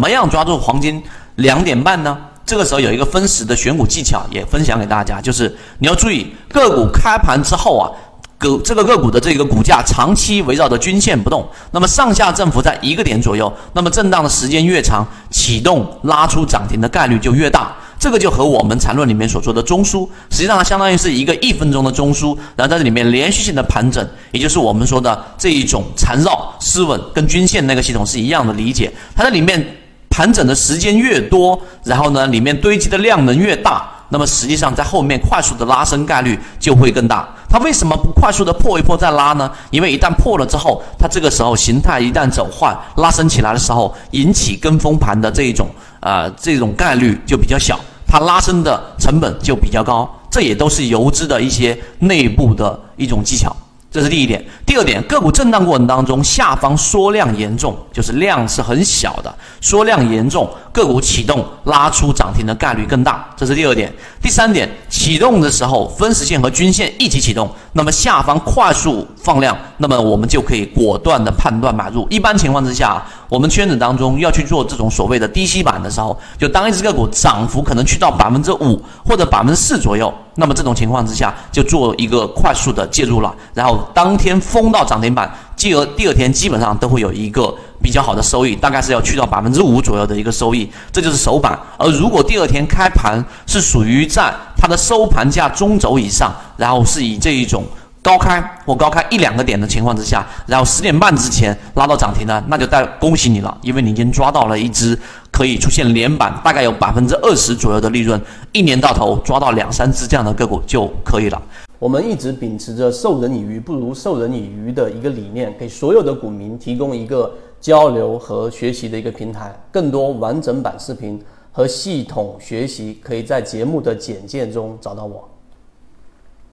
怎么样抓住黄金两点半呢？这个时候有一个分时的选股技巧也分享给大家，就是你要注意个股开盘之后啊。个这个个股的这个股价长期围绕着均线不动，那么上下振幅在一个点左右，那么震荡的时间越长，启动拉出涨停的概率就越大。这个就和我们缠论里面所说的中枢，实际上它相当于是一个一分钟的中枢，然后在这里面连续性的盘整，也就是我们说的这一种缠绕失稳，跟均线那个系统是一样的理解。它在里面盘整的时间越多，然后呢，里面堆积的量能越大。那么实际上，在后面快速的拉升概率就会更大。它为什么不快速的破一破再拉呢？因为一旦破了之后，它这个时候形态一旦走坏，拉升起来的时候，引起跟风盘的这一种啊这种概率就比较小，它拉升的成本就比较高。这也都是游资的一些内部的一种技巧。这是第一点，第二点，个股震荡过程当中，下方缩量严重，就是量是很小的，缩量严重，个股启动拉出涨停的概率更大。这是第二点，第三点，启动的时候分时线和均线一起启动，那么下方快速放量，那么我们就可以果断的判断买入。一般情况之下，我们圈子当中要去做这种所谓的低吸板的时候，就当一只个股涨幅可能去到百分之五或者百分之四左右。那么这种情况之下，就做一个快速的介入了，然后当天封到涨停板，继而第二天基本上都会有一个比较好的收益，大概是要去到百分之五左右的一个收益，这就是首板。而如果第二天开盘是属于在它的收盘价中轴以上，然后是以这一种。高开或高开一两个点的情况之下，然后十点半之前拉到涨停呢，那就带恭喜你了，因为你已经抓到了一只可以出现连板，大概有百分之二十左右的利润，一年到头抓到两三只这样的个股就可以了。我们一直秉持着授人以鱼不如授人以渔的一个理念，给所有的股民提供一个交流和学习的一个平台。更多完整版视频和系统学习，可以在节目的简介中找到我。